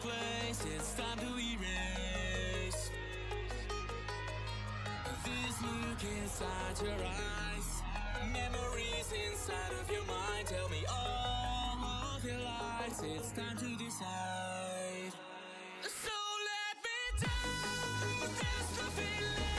Place, it's time to erase. This look inside your eyes, memories inside of your mind. Tell me all of your lies, it's time to decide. So let me down, there's nothing left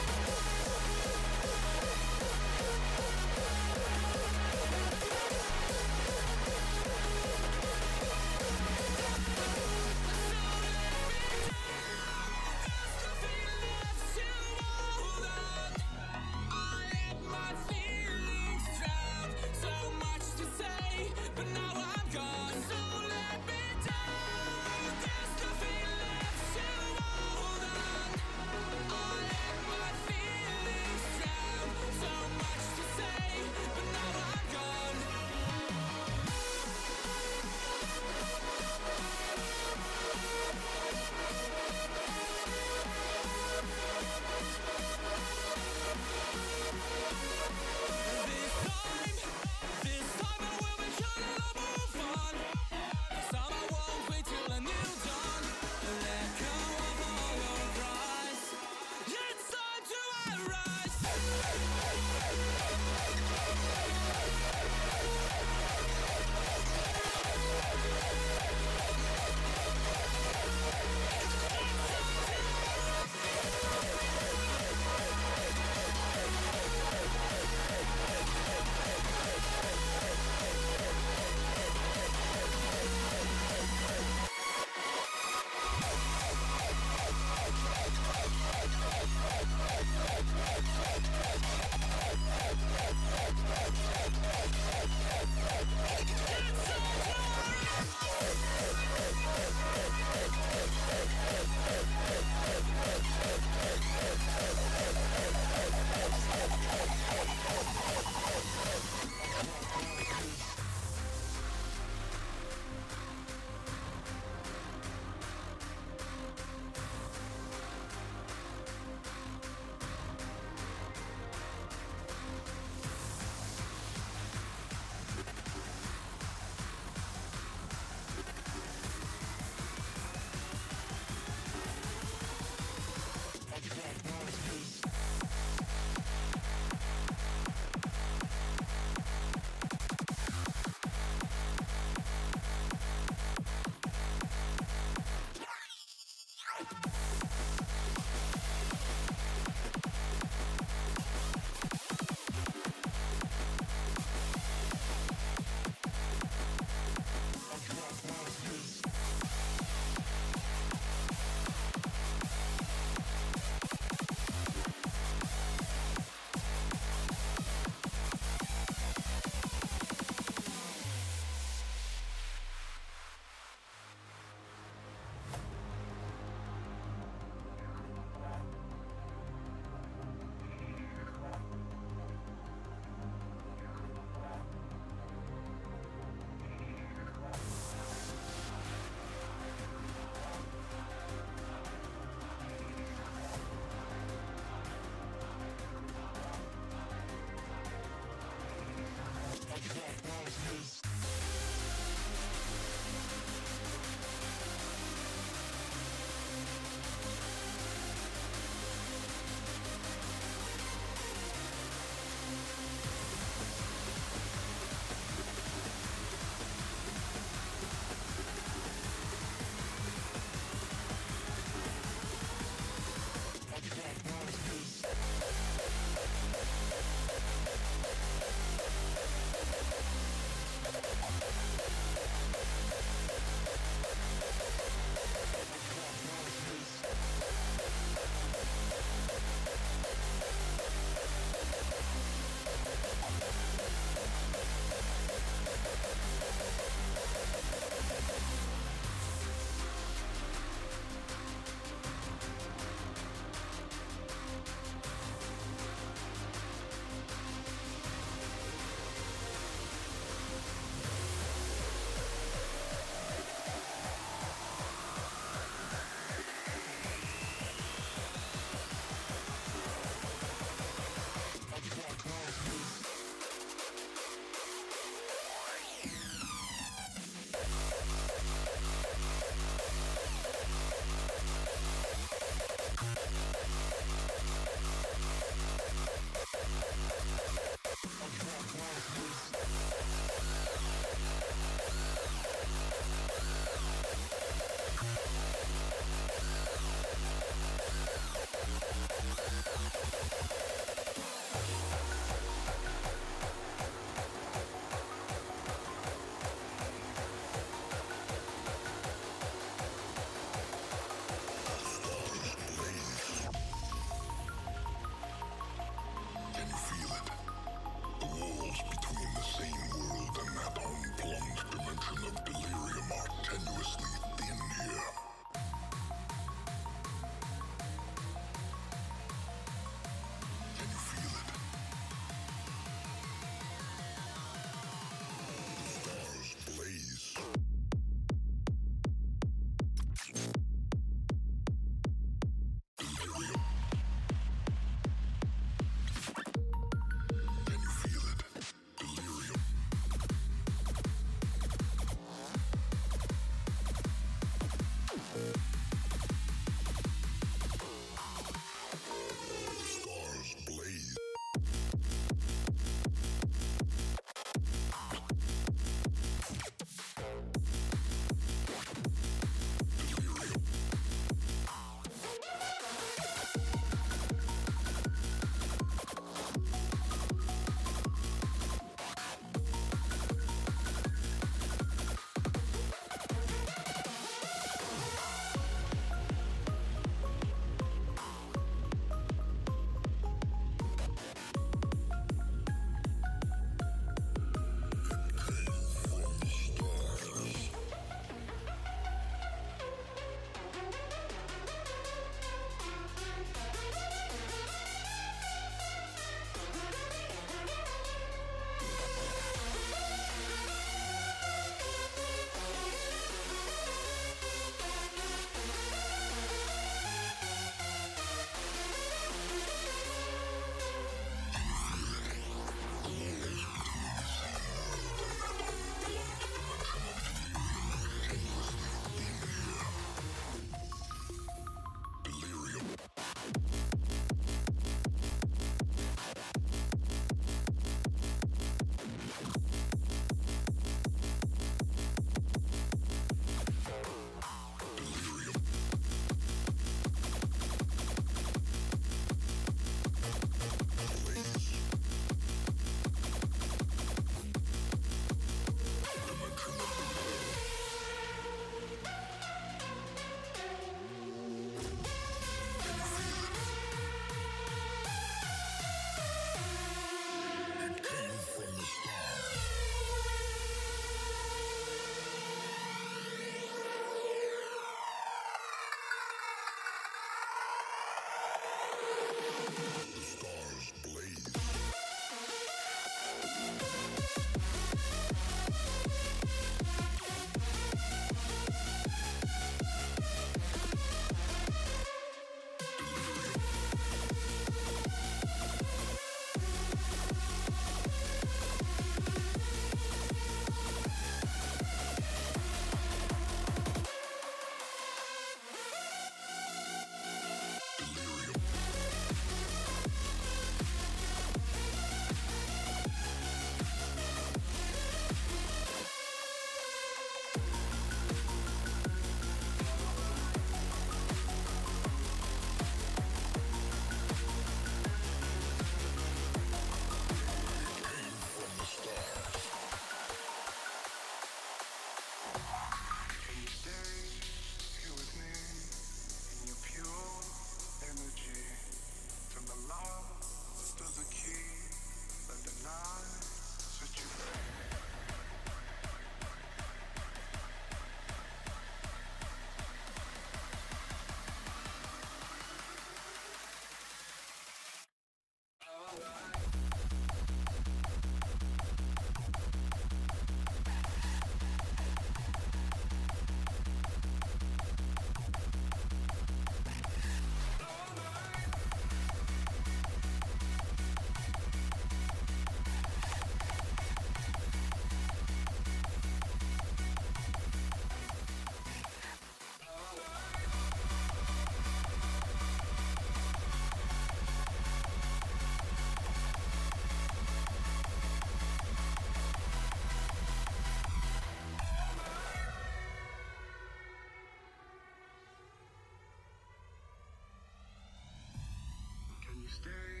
stay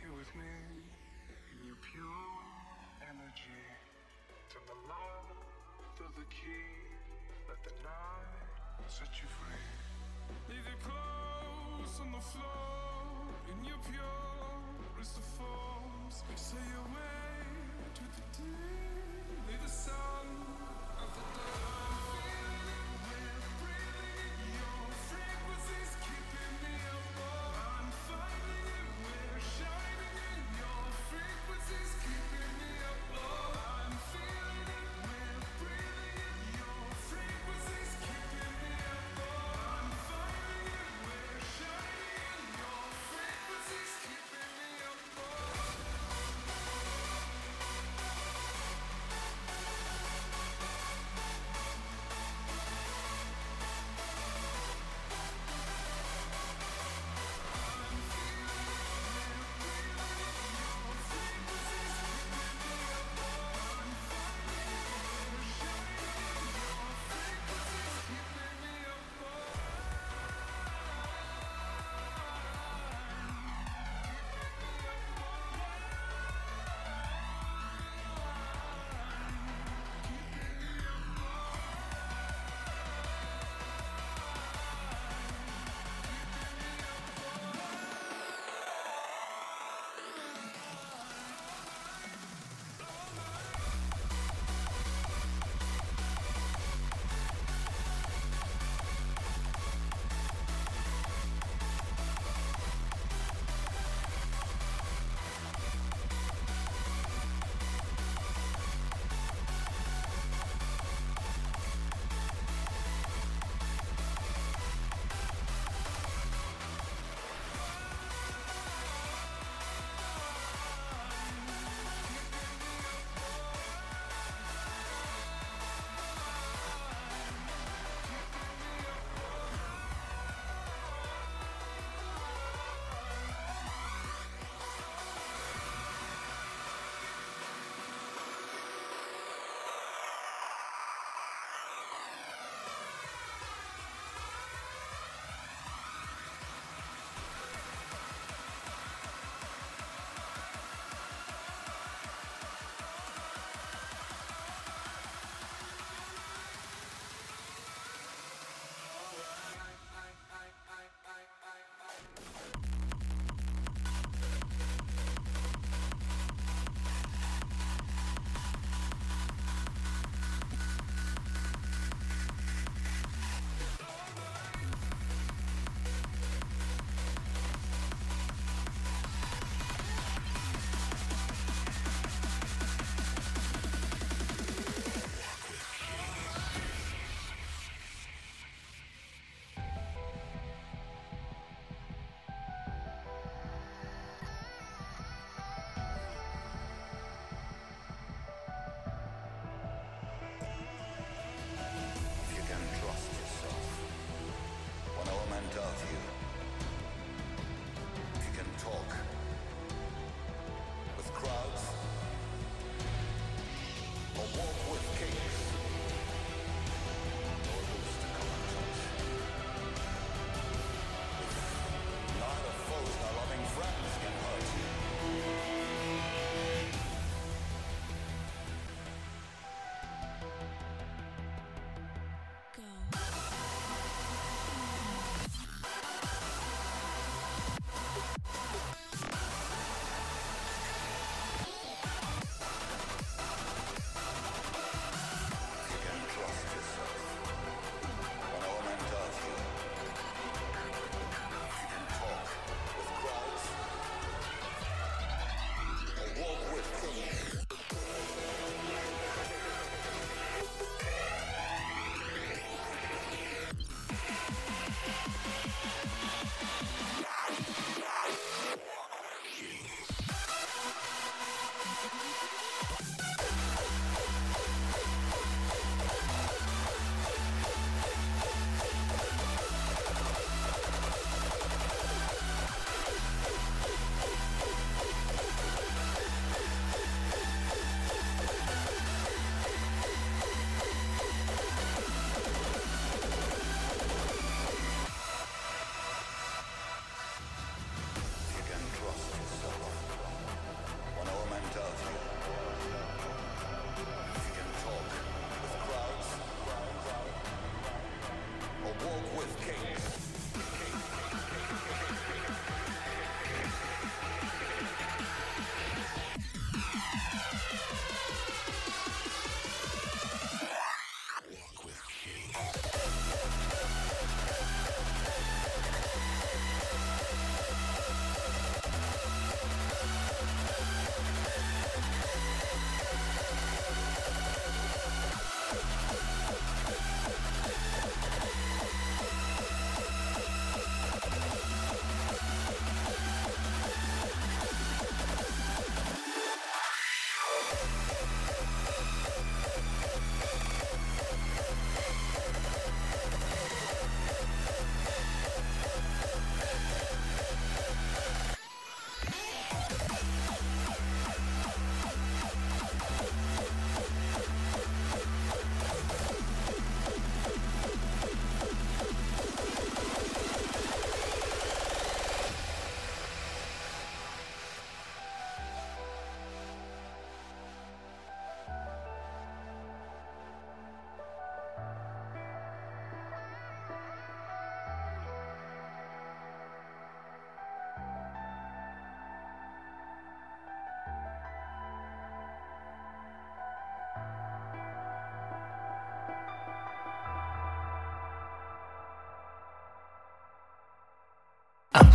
here with me in your pure energy. Turn the love to the key. Let the night set you free. Leave your clothes on the floor in your pure crystal forms. Say your way to the day. Leave the sun at the dawn.